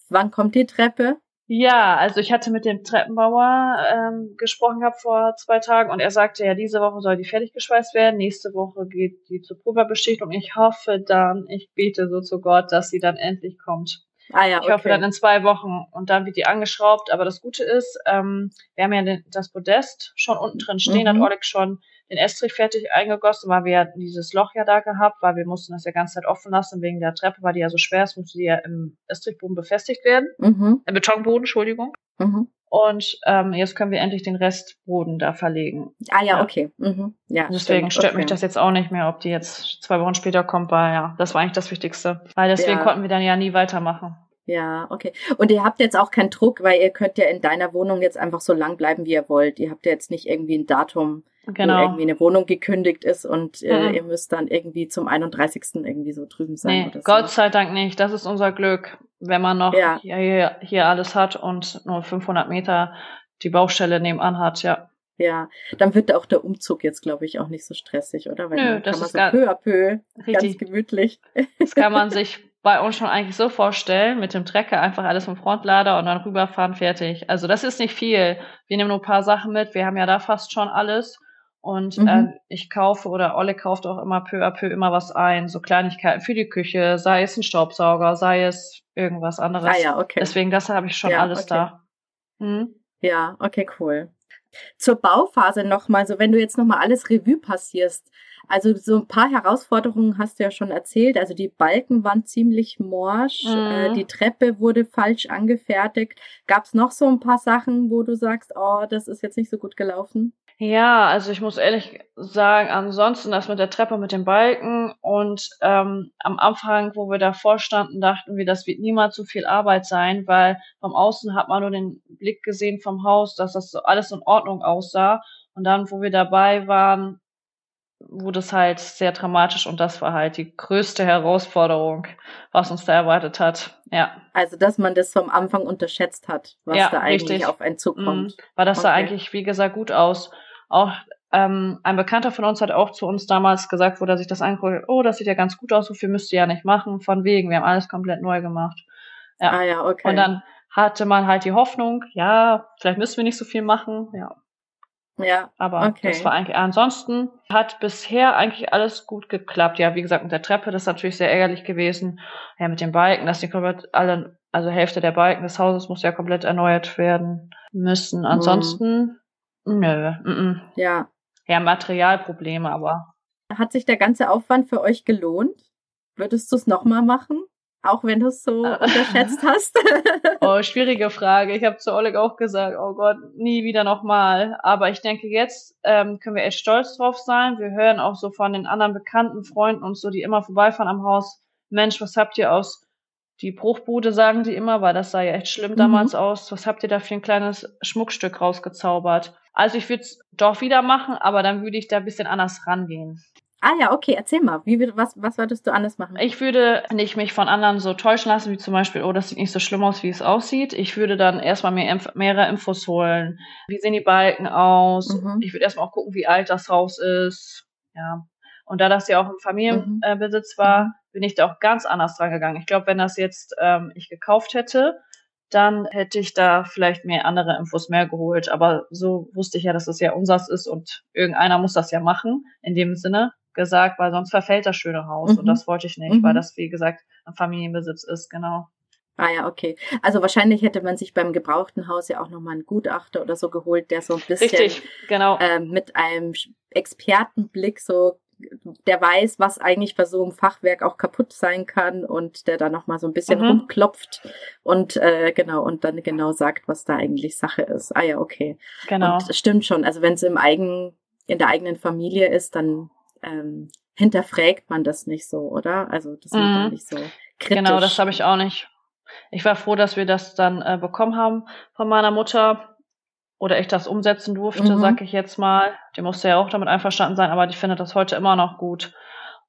Wann kommt die Treppe? Ja, also ich hatte mit dem Treppenbauer ähm, gesprochen gehabt vor zwei Tagen und er sagte, ja, diese Woche soll die fertig geschweißt werden, nächste Woche geht die zur Pulverbeschichtung. Ich hoffe dann, ich bete so zu Gott, dass sie dann endlich kommt. Ah ja, okay. Ich hoffe dann in zwei Wochen und dann wird die angeschraubt. Aber das Gute ist, ähm, wir haben ja den, das Podest schon unten drin stehen, mhm. hat Oleg schon den Estrich fertig eingegossen, weil wir ja dieses Loch ja da gehabt, weil wir mussten das ja ganze Zeit offen lassen wegen der Treppe, weil die ja so schwer ist, musste die ja im Estrichboden befestigt werden. Mhm. Im Betonboden, Entschuldigung. Mhm. Und ähm, jetzt können wir endlich den Restboden da verlegen. Ah ja, ja. okay. Mhm. Ja, deswegen stimmt. stört okay. mich das jetzt auch nicht mehr, ob die jetzt zwei Wochen später kommt, weil ja, das war eigentlich das Wichtigste. Weil deswegen ja. konnten wir dann ja nie weitermachen. Ja, okay. Und ihr habt jetzt auch keinen Druck, weil ihr könnt ja in deiner Wohnung jetzt einfach so lang bleiben, wie ihr wollt. Ihr habt ja jetzt nicht irgendwie ein Datum, genau. wo irgendwie eine Wohnung gekündigt ist und äh, mhm. ihr müsst dann irgendwie zum 31. irgendwie so drüben sein. Nee, so. Gott sei Dank nicht. Das ist unser Glück, wenn man noch ja. hier, hier alles hat und nur 500 Meter die Baustelle nebenan hat, ja. Ja, dann wird auch der Umzug jetzt, glaube ich, auch nicht so stressig, oder? Weil Nö, das ist so peu à peu, richtig. ganz gemütlich. Das kann man sich bei uns schon eigentlich so vorstellen, mit dem Trecker einfach alles vom Frontlader und dann rüberfahren, fertig. Also das ist nicht viel. Wir nehmen nur ein paar Sachen mit. Wir haben ja da fast schon alles. Und mhm. äh, ich kaufe oder Olle kauft auch immer peu à peu immer was ein. So Kleinigkeiten für die Küche, sei es ein Staubsauger, sei es irgendwas anderes. Ah ja, okay. Deswegen, das habe ich schon ja, alles okay. da. Mhm. Ja, okay, cool. Zur Bauphase nochmal, so wenn du jetzt nochmal alles Revue passierst, also so ein paar Herausforderungen hast du ja schon erzählt. Also die Balken waren ziemlich morsch, äh, mhm. äh, die Treppe wurde falsch angefertigt. Gab es noch so ein paar Sachen, wo du sagst, oh, das ist jetzt nicht so gut gelaufen? Ja, also ich muss ehrlich sagen, ansonsten das mit der Treppe, mit den Balken und ähm, am Anfang, wo wir davor standen, dachten wir, das wird niemals so viel Arbeit sein, weil vom Außen hat man nur den Blick gesehen vom Haus, dass das so alles in Ordnung aussah. Und dann, wo wir dabei waren, wurde es halt sehr dramatisch und das war halt die größte Herausforderung, was uns da erwartet hat. Ja. Also, dass man das vom Anfang unterschätzt hat, was ja, da eigentlich richtig. auf einen zukommt. Mhm. Weil das okay. sah eigentlich, wie gesagt, gut aus. Auch ähm, ein Bekannter von uns hat auch zu uns damals gesagt, wo er sich das anguckt, oh, das sieht ja ganz gut aus, so viel müsst ihr ja nicht machen, von wegen, wir haben alles komplett neu gemacht. Ja. Ah ja, okay. Und dann hatte man halt die Hoffnung, ja, vielleicht müssen wir nicht so viel machen, ja. Ja. Aber okay. das war eigentlich, ansonsten hat bisher eigentlich alles gut geklappt. Ja, wie gesagt, mit der Treppe, das ist natürlich sehr ärgerlich gewesen. Ja, mit den Balken, dass die komplett alle, also Hälfte der Balken des Hauses muss ja komplett erneuert werden müssen. Ansonsten, mhm. Nö, m -m. Ja. Ja, Materialprobleme, aber. Hat sich der ganze Aufwand für euch gelohnt? Würdest du es nochmal machen? Auch wenn du es so äh. unterschätzt *laughs* hast. oh, schwierige Frage. Ich habe zu Oleg auch gesagt, oh Gott, nie wieder nochmal. Aber ich denke, jetzt ähm, können wir echt stolz drauf sein. Wir hören auch so von den anderen bekannten Freunden und so, die immer vorbeifahren am Haus. Mensch, was habt ihr aus die Bruchbude, sagen die immer, weil das sah ja echt schlimm mhm. damals aus. Was habt ihr da für ein kleines Schmuckstück rausgezaubert? Also ich würde es doch wieder machen, aber dann würde ich da ein bisschen anders rangehen. Ah ja, okay, erzähl mal. Wie, was, was würdest du anders machen? Ich würde nicht mich von anderen so täuschen lassen, wie zum Beispiel, oh, das sieht nicht so schlimm aus, wie es aussieht. Ich würde dann erstmal mir mehrere Infos holen. Wie sehen die Balken aus? Mhm. Ich würde erstmal auch gucken, wie alt das Haus ist. Ja. Und da das ja auch im Familienbesitz mhm. war, bin ich da auch ganz anders dran gegangen. Ich glaube, wenn das jetzt ähm, ich gekauft hätte, dann hätte ich da vielleicht mehr andere Infos mehr geholt. Aber so wusste ich ja, dass es ja unsers ist und irgendeiner muss das ja machen, in dem Sinne gesagt, weil sonst verfällt das schöne Haus mhm. und das wollte ich nicht, mhm. weil das, wie gesagt, ein Familienbesitz ist, genau. Ah ja, okay. Also wahrscheinlich hätte man sich beim gebrauchten Haus ja auch nochmal einen Gutachter oder so geholt, der so ein bisschen Richtig, genau. äh, mit einem Expertenblick so der weiß, was eigentlich bei so einem Fachwerk auch kaputt sein kann und der da nochmal so ein bisschen mhm. rumklopft und äh, genau und dann genau sagt, was da eigentlich Sache ist. Ah ja, okay. Genau. Und stimmt schon. Also wenn es im eigen, in der eigenen Familie ist, dann ähm, hinterfragt man das nicht so, oder? Also das mhm. nicht so kritisch. Genau, das habe ich auch nicht. Ich war froh, dass wir das dann äh, bekommen haben von meiner Mutter oder ich das umsetzen durfte, mhm. sag ich jetzt mal. Die musste ja auch damit einverstanden sein, aber die findet das heute immer noch gut.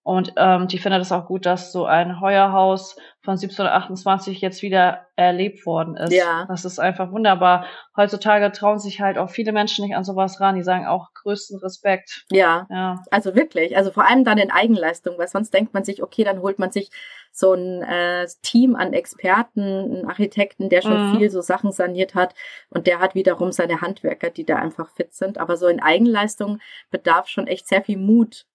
Und ähm, die findet es auch gut, dass so ein Heuerhaus von 1728 jetzt wieder erlebt worden ist. Ja. Das ist einfach wunderbar. Heutzutage trauen sich halt auch viele Menschen nicht an sowas ran. Die sagen auch größten Respekt. Ja. ja. Also wirklich. Also vor allem dann in Eigenleistung, weil sonst denkt man sich, okay, dann holt man sich so ein äh, Team an Experten, einen Architekten, der schon mhm. viel so Sachen saniert hat und der hat wiederum seine Handwerker, die da einfach fit sind. Aber so in Eigenleistung bedarf schon echt sehr viel Mut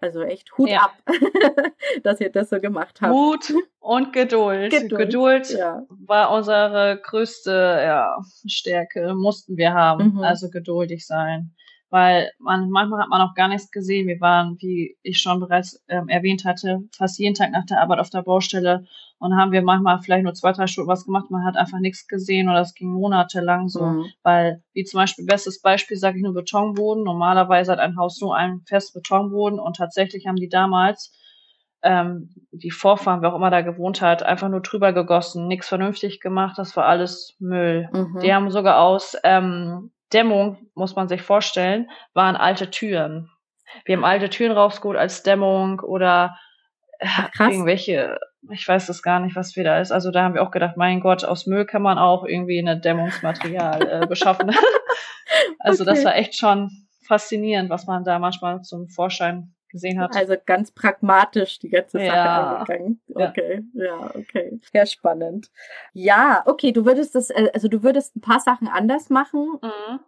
also echt Hut ja. ab, *laughs* dass ihr das so gemacht habt. Mut und Geduld. Geduld, Geduld ja. war unsere größte ja, Stärke, mussten wir haben. Mhm. Also geduldig sein weil man, manchmal hat man auch gar nichts gesehen. Wir waren, wie ich schon bereits ähm, erwähnt hatte, fast jeden Tag nach der Arbeit auf der Baustelle und haben wir manchmal vielleicht nur zwei, drei Stunden was gemacht. Man hat einfach nichts gesehen oder es ging monatelang so, mhm. weil wie zum Beispiel bestes Beispiel sage ich nur Betonboden. Normalerweise hat ein Haus nur einen festen Betonboden und tatsächlich haben die damals ähm, die Vorfahren, wer auch immer da gewohnt hat, einfach nur drüber gegossen, nichts vernünftig gemacht, das war alles Müll. Mhm. Die haben sogar aus ähm, Dämmung, muss man sich vorstellen, waren alte Türen. Wir haben alte Türen rausgeholt als Dämmung oder äh, Ach, irgendwelche, ich weiß das gar nicht, was wir da ist. Also da haben wir auch gedacht, mein Gott, aus Müll kann man auch irgendwie eine Dämmungsmaterial äh, beschaffen. *laughs* also okay. das war echt schon faszinierend, was man da manchmal zum Vorschein gesehen hat. Also ganz pragmatisch die ganze Sache ja. angegangen. Okay, ja. ja, okay. Sehr spannend. Ja, okay, du würdest das, äh, also du würdest ein paar Sachen anders machen. Mhm.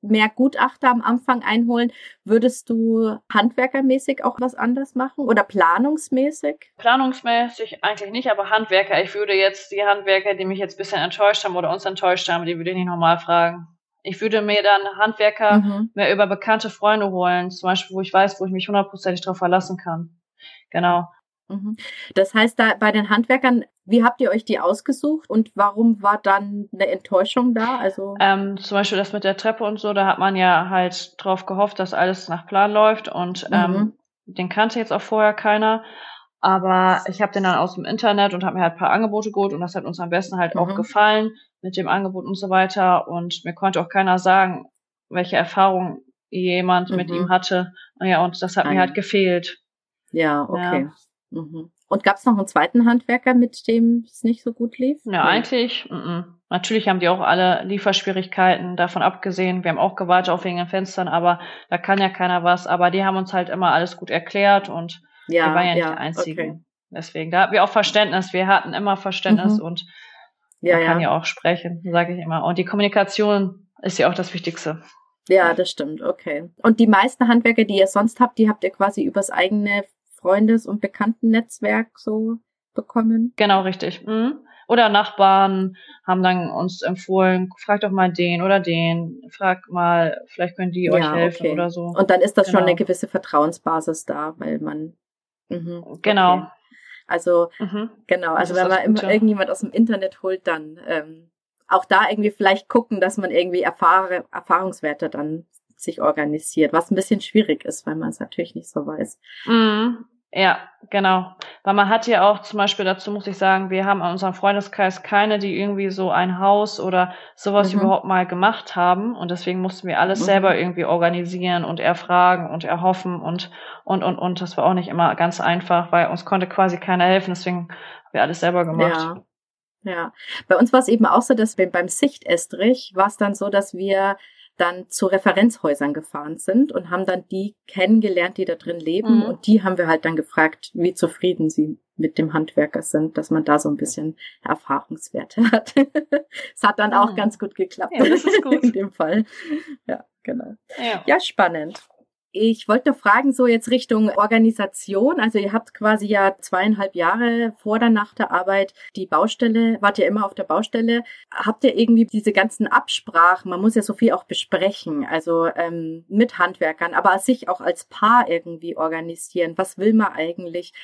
Mehr Gutachter am Anfang einholen. Würdest du handwerkermäßig auch was anders machen oder planungsmäßig? Planungsmäßig eigentlich nicht, aber Handwerker. Ich würde jetzt die Handwerker, die mich jetzt ein bisschen enttäuscht haben oder uns enttäuscht haben, die würde ich nicht nochmal fragen. Ich würde mir dann Handwerker mhm. mehr über bekannte Freunde holen, zum Beispiel, wo ich weiß, wo ich mich hundertprozentig darauf verlassen kann. Genau. Mhm. Das heißt, da bei den Handwerkern, wie habt ihr euch die ausgesucht und warum war dann eine Enttäuschung da? Also ähm, zum Beispiel das mit der Treppe und so, da hat man ja halt drauf gehofft, dass alles nach Plan läuft und ähm, mhm. den kannte jetzt auch vorher keiner. Aber ich habe den dann aus dem Internet und habe mir halt ein paar Angebote geholt und das hat uns am besten halt mhm. auch gefallen mit dem Angebot und so weiter. Und mir konnte auch keiner sagen, welche Erfahrung jemand mhm. mit ihm hatte. Ja, und das hat ah, mir halt gefehlt. Ja, okay. Ja. Mhm. Und gab es noch einen zweiten Handwerker, mit dem es nicht so gut lief? Ja, nee. eigentlich. M -m. Natürlich haben die auch alle Lieferschwierigkeiten, davon abgesehen. Wir haben auch gewartet auf wegen den Fenstern, aber da kann ja keiner was. Aber die haben uns halt immer alles gut erklärt und ja, wir waren ja, ja nicht die Einzigen. Okay. Deswegen, da hatten wir auch Verständnis. Wir hatten immer Verständnis mhm. und ja, man kann ja. ja auch sprechen, sage ich immer. Und die Kommunikation ist ja auch das Wichtigste. Ja, das stimmt, okay. Und die meisten Handwerker, die ihr sonst habt, die habt ihr quasi übers eigene Freundes- und Bekanntennetzwerk so bekommen? Genau, richtig. Mhm. Oder Nachbarn haben dann uns empfohlen, fragt doch mal den oder den, fragt mal, vielleicht können die euch ja, helfen okay. oder so. Und dann ist das genau. schon eine gewisse Vertrauensbasis da, weil man. Mh, genau. Okay. Also, mhm. genau, also wenn man immer irgendjemand aus dem Internet holt, dann ähm, auch da irgendwie vielleicht gucken, dass man irgendwie Erfahr Erfahrungswerte dann sich organisiert, was ein bisschen schwierig ist, weil man es natürlich nicht so weiß. Mhm. Ja, genau. Weil man hat ja auch zum Beispiel, dazu muss ich sagen, wir haben in unserem Freundeskreis keine, die irgendwie so ein Haus oder sowas mhm. überhaupt mal gemacht haben. Und deswegen mussten wir alles mhm. selber irgendwie organisieren und erfragen und erhoffen und, und, und, und. Das war auch nicht immer ganz einfach, weil uns konnte quasi keiner helfen. Deswegen haben wir alles selber gemacht. Ja. Ja, bei uns war es eben auch so, dass wir beim Sicht-Estrich war es dann so, dass wir dann zu Referenzhäusern gefahren sind und haben dann die kennengelernt, die da drin leben. Mhm. Und die haben wir halt dann gefragt, wie zufrieden sie mit dem Handwerker sind, dass man da so ein bisschen Erfahrungswerte *laughs* hat. Es hat dann auch mhm. ganz gut geklappt. Ja, das ist *laughs* gut. In dem Fall. Ja, genau. Ja, ja spannend. Ich wollte noch fragen, so jetzt Richtung Organisation. Also ihr habt quasi ja zweieinhalb Jahre vor der Nacht der Arbeit die Baustelle, wart ihr immer auf der Baustelle. Habt ihr irgendwie diese ganzen Absprachen, man muss ja so viel auch besprechen, also ähm, mit Handwerkern, aber sich auch als Paar irgendwie organisieren. Was will man eigentlich?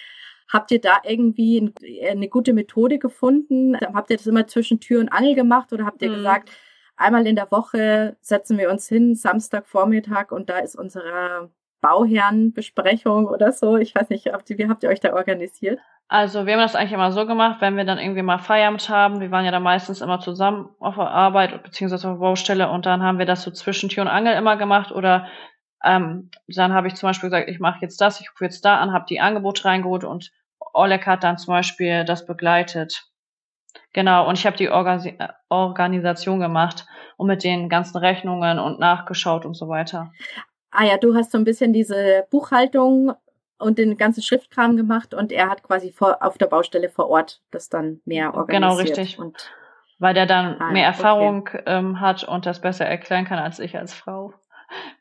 Habt ihr da irgendwie eine gute Methode gefunden? Habt ihr das immer zwischen Tür und Angel gemacht oder habt ihr mhm. gesagt, einmal in der Woche setzen wir uns hin, Samstagvormittag, und da ist unsere Bauherrenbesprechung oder so. Ich weiß nicht, wie habt ihr euch da organisiert? Also wir haben das eigentlich immer so gemacht, wenn wir dann irgendwie mal Feierabend haben, wir waren ja da meistens immer zusammen auf der Arbeit beziehungsweise auf der Baustelle und dann haben wir das so zwischen Tür und Angel immer gemacht oder ähm, dann habe ich zum Beispiel gesagt, ich mache jetzt das, ich rufe jetzt da an, habe die Angebote reingeholt und Oleg hat dann zum Beispiel das begleitet. Genau, und ich habe die Organ äh, Organisation gemacht und mit den ganzen Rechnungen und nachgeschaut und so weiter. Ah ja, du hast so ein bisschen diese Buchhaltung und den ganzen Schriftkram gemacht und er hat quasi vor, auf der Baustelle vor Ort das dann mehr genau, organisiert. Genau, richtig. Und weil der dann ah, mehr Erfahrung okay. ähm, hat und das besser erklären kann als ich als Frau.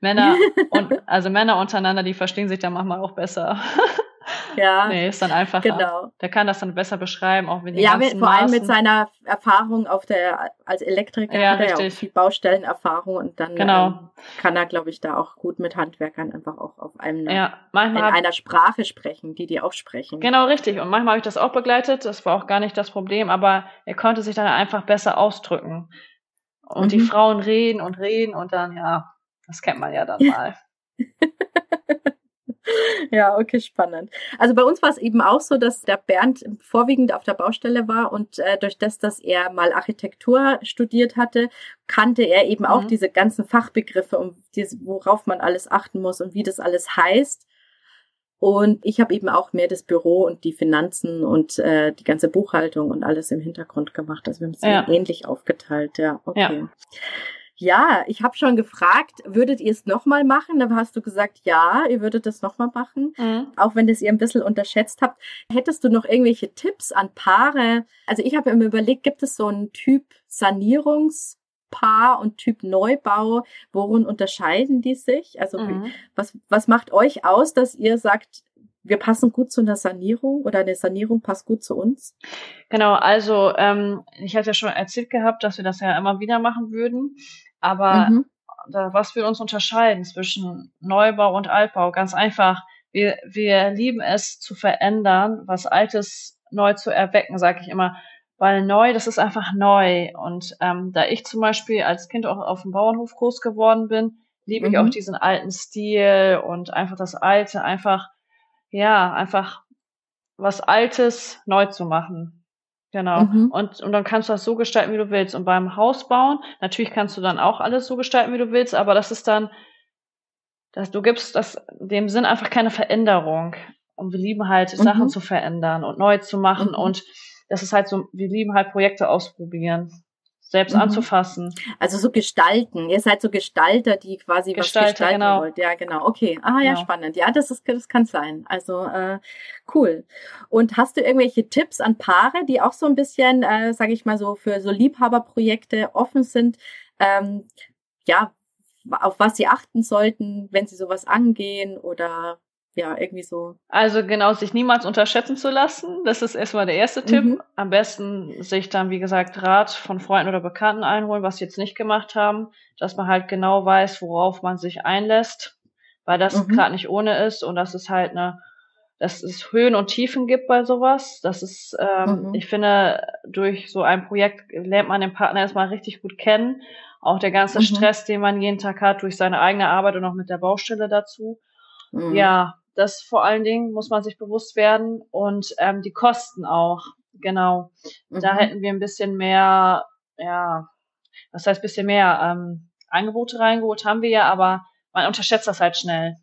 Männer *laughs* und also Männer untereinander, die verstehen sich dann manchmal auch besser. *laughs* *laughs* Ja. Nee, ist dann einfach. Genau. Der kann das dann besser beschreiben, auch wenn die Ja, mit, vor allem mit seiner Erfahrung auf der, als Elektriker ja, hat er richtig. ja auch viel Baustellenerfahrung und dann genau. ähm, kann er, glaube ich, da auch gut mit Handwerkern einfach auch auf einem, ja, manchmal in einer Sprache sprechen, die die auch sprechen. Genau, richtig. Und manchmal habe ich das auch begleitet. Das war auch gar nicht das Problem, aber er konnte sich dann einfach besser ausdrücken. Und mhm. die Frauen reden und reden und dann, ja, das kennt man ja dann *laughs* mal. *laughs* Ja, okay, spannend. Also bei uns war es eben auch so, dass der Bernd vorwiegend auf der Baustelle war und äh, durch das, dass er mal Architektur studiert hatte, kannte er eben mhm. auch diese ganzen Fachbegriffe, um diese, worauf man alles achten muss und wie das alles heißt. Und ich habe eben auch mehr das Büro und die Finanzen und äh, die ganze Buchhaltung und alles im Hintergrund gemacht. Also wir haben es ja. ähnlich aufgeteilt, ja. Okay. Ja. Ja, ich habe schon gefragt, würdet ihr es nochmal machen? Da hast du gesagt, ja, ihr würdet es nochmal machen, mhm. auch wenn das ihr ein bisschen unterschätzt habt. Hättest du noch irgendwelche Tipps an Paare? Also ich habe immer überlegt, gibt es so einen Typ Sanierungspaar und Typ Neubau? Worin unterscheiden die sich? Also mhm. was, was macht euch aus, dass ihr sagt, wir passen gut zu einer Sanierung oder eine Sanierung passt gut zu uns? Genau, also ähm, ich hatte ja schon erzählt gehabt, dass wir das ja immer wieder machen würden, aber mhm. da, was wir uns unterscheiden zwischen Neubau und Altbau, ganz einfach, wir, wir lieben es zu verändern, was Altes neu zu erwecken, sage ich immer, weil neu, das ist einfach neu und ähm, da ich zum Beispiel als Kind auch auf dem Bauernhof groß geworden bin, liebe mhm. ich auch diesen alten Stil und einfach das Alte, einfach ja, einfach was Altes neu zu machen. Genau. Mhm. Und, und dann kannst du das so gestalten, wie du willst. Und beim Haus bauen, natürlich kannst du dann auch alles so gestalten, wie du willst, aber das ist dann, dass du gibst das dem Sinn einfach keine Veränderung. und wir lieben halt, mhm. Sachen zu verändern und neu zu machen mhm. und das ist halt so, wir lieben halt Projekte ausprobieren selbst mhm. anzufassen. Also so gestalten. Ihr seid so Gestalter, die quasi Gestalter, was gestalten genau. wollt. Ja, genau. Okay. Ah, ja, genau. spannend. Ja, das ist, das kann sein. Also äh, cool. Und hast du irgendwelche Tipps an Paare, die auch so ein bisschen, äh, sage ich mal so, für so Liebhaberprojekte offen sind? Ähm, ja, auf was sie achten sollten, wenn sie sowas angehen oder ja, irgendwie so. Also genau, sich niemals unterschätzen zu lassen. Das ist erstmal der erste Tipp. Mhm. Am besten sich dann, wie gesagt, Rat von Freunden oder Bekannten einholen, was sie jetzt nicht gemacht haben, dass man halt genau weiß, worauf man sich einlässt, weil das mhm. gerade nicht ohne ist und dass es halt eine, dass es Höhen und Tiefen gibt bei sowas. Das ist, ähm, mhm. ich finde, durch so ein Projekt lernt man den Partner erstmal richtig gut kennen. Auch der ganze mhm. Stress, den man jeden Tag hat durch seine eigene Arbeit und auch mit der Baustelle dazu. Mhm. Ja, das vor allen Dingen muss man sich bewusst werden und ähm, die Kosten auch. Genau. Mhm. Da hätten wir ein bisschen mehr, ja, was heißt bisschen mehr ähm, Angebote reingeholt haben wir ja, aber man unterschätzt das halt schnell.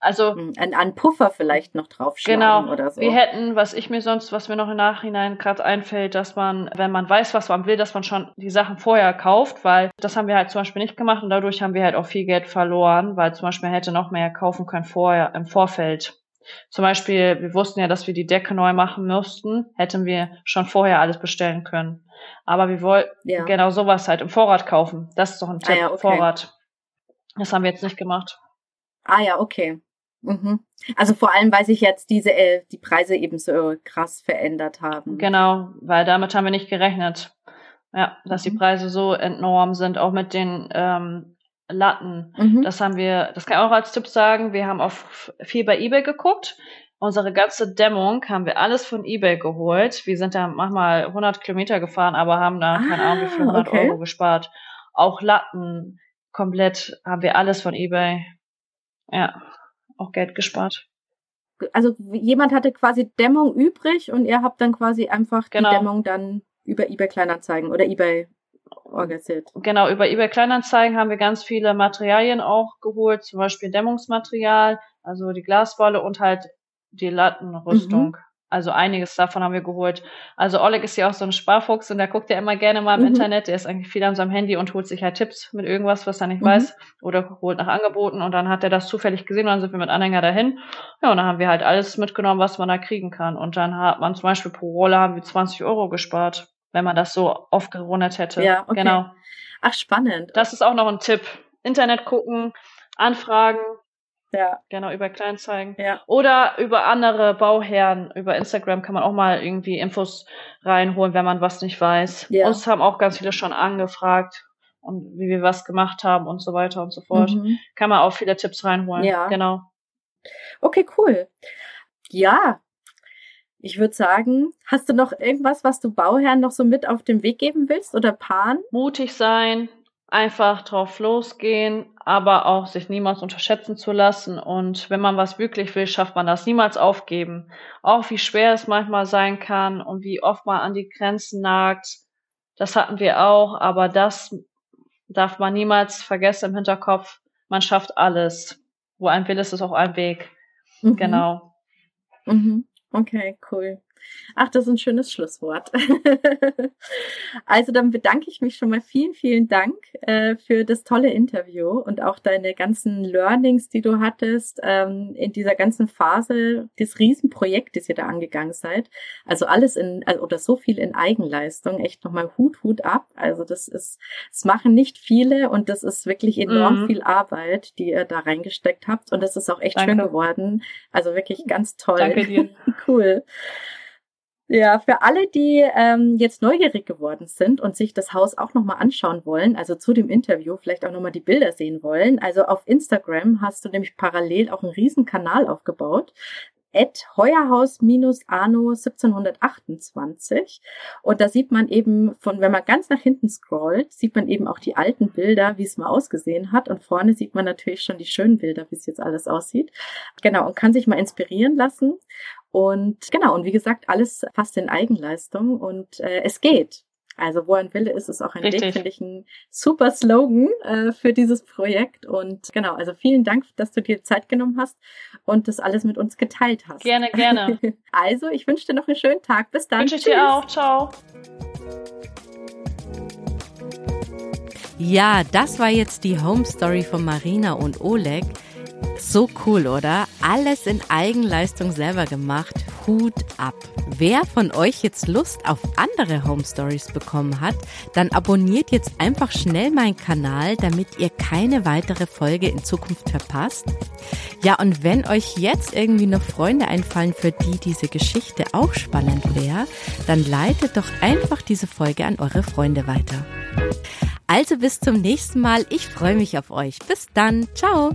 Also hm, ein, ein Puffer vielleicht noch draufschlagen genau, oder so. Wir hätten, was ich mir sonst, was mir noch im Nachhinein gerade einfällt, dass man, wenn man weiß, was man will, dass man schon die Sachen vorher kauft, weil das haben wir halt zum Beispiel nicht gemacht und dadurch haben wir halt auch viel Geld verloren, weil zum Beispiel man hätte noch mehr kaufen können vorher im Vorfeld. Zum Beispiel, wir wussten ja, dass wir die Decke neu machen müssten, hätten wir schon vorher alles bestellen können. Aber wir wollten ja. genau sowas halt im Vorrat kaufen. Das ist doch ein Tipp, ah ja, okay. Vorrat. Das haben wir jetzt nicht gemacht. Ah ja, okay. Mhm. Also vor allem, weil sich jetzt diese äh, die Preise eben so krass verändert haben. Genau, weil damit haben wir nicht gerechnet. Ja, dass mhm. die Preise so enorm sind, auch mit den ähm, Latten. Mhm. Das haben wir, das kann ich auch als Tipp sagen. Wir haben auf viel bei eBay geguckt. Unsere ganze Dämmung haben wir alles von eBay geholt. Wir sind da manchmal 100 Kilometer gefahren, aber haben da keine Ahnung wie viel 100 okay. Euro gespart. Auch Latten komplett haben wir alles von eBay. Ja auch Geld gespart. Also jemand hatte quasi Dämmung übrig und ihr habt dann quasi einfach genau. die Dämmung dann über eBay Kleinanzeigen oder eBay organisiert. Genau, über eBay Kleinanzeigen haben wir ganz viele Materialien auch geholt, zum Beispiel Dämmungsmaterial, also die Glaswolle und halt die Lattenrüstung. Mhm. Also einiges davon haben wir geholt. Also Oleg ist ja auch so ein Sparfuchs und der guckt ja immer gerne mal im mhm. Internet. Der ist eigentlich viel an seinem Handy und holt sich halt Tipps mit irgendwas, was er nicht mhm. weiß. Oder holt nach Angeboten und dann hat er das zufällig gesehen und dann sind wir mit Anhänger dahin. Ja, und dann haben wir halt alles mitgenommen, was man da kriegen kann. Und dann hat man zum Beispiel pro Rolle haben wir 20 Euro gespart, wenn man das so aufgerundet hätte. Ja, okay. Genau. Ach, spannend. Das ist auch noch ein Tipp. Internet gucken, anfragen, ja. Genau, über Kleinzeigen. Ja. Oder über andere Bauherren. Über Instagram kann man auch mal irgendwie Infos reinholen, wenn man was nicht weiß. Ja. Uns haben auch ganz viele schon angefragt und wie wir was gemacht haben und so weiter und so fort. Mhm. Kann man auch viele Tipps reinholen. Ja. Genau. Okay, cool. Ja. Ich würde sagen, hast du noch irgendwas, was du Bauherren noch so mit auf den Weg geben willst oder Paaren? Mutig sein, einfach drauf losgehen, aber auch sich niemals unterschätzen zu lassen. Und wenn man was wirklich will, schafft man das niemals aufgeben. Auch wie schwer es manchmal sein kann und wie oft man an die Grenzen nagt. Das hatten wir auch, aber das darf man niemals vergessen im Hinterkopf. Man schafft alles. Wo ein Will ist, ist auch ein Weg. Mhm. Genau. Mhm. Okay, cool. Ach, das ist ein schönes Schlusswort. *laughs* also dann bedanke ich mich schon mal vielen, vielen Dank äh, für das tolle Interview und auch deine ganzen Learnings, die du hattest ähm, in dieser ganzen Phase des Riesenprojektes, das ihr da angegangen seid. Also alles in, also, oder so viel in Eigenleistung. Echt nochmal Hut, Hut ab. Also das ist, das machen nicht viele und das ist wirklich enorm mhm. viel Arbeit, die ihr da reingesteckt habt. Und das ist auch echt Danke. schön geworden. Also wirklich ganz toll. Danke dir. *laughs* cool. Ja, für alle, die ähm, jetzt neugierig geworden sind und sich das Haus auch nochmal anschauen wollen, also zu dem Interview vielleicht auch nochmal die Bilder sehen wollen, also auf Instagram hast du nämlich parallel auch einen riesen Kanal aufgebaut at Heuerhaus-Ano 1728. Und da sieht man eben von, wenn man ganz nach hinten scrollt, sieht man eben auch die alten Bilder, wie es mal ausgesehen hat. Und vorne sieht man natürlich schon die schönen Bilder, wie es jetzt alles aussieht. Genau, und kann sich mal inspirieren lassen. Und genau, und wie gesagt, alles fast in Eigenleistung und äh, es geht. Also wo ein Wille ist, ist auch ein Richtig. Weg, finde ich ein super Slogan äh, für dieses Projekt. Und genau, also vielen Dank, dass du dir Zeit genommen hast und das alles mit uns geteilt hast. Gerne, gerne. *laughs* also, ich wünsche dir noch einen schönen Tag. Bis dann. Wünsche ich dir auch. Ciao. Ja, das war jetzt die Home Story von Marina und Oleg. So cool, oder? Alles in Eigenleistung selber gemacht. Hut ab. Wer von euch jetzt Lust auf andere Home Stories bekommen hat, dann abonniert jetzt einfach schnell meinen Kanal, damit ihr keine weitere Folge in Zukunft verpasst. Ja, und wenn euch jetzt irgendwie noch Freunde einfallen, für die diese Geschichte auch spannend wäre, dann leitet doch einfach diese Folge an eure Freunde weiter. Also bis zum nächsten Mal. Ich freue mich auf euch. Bis dann. Ciao.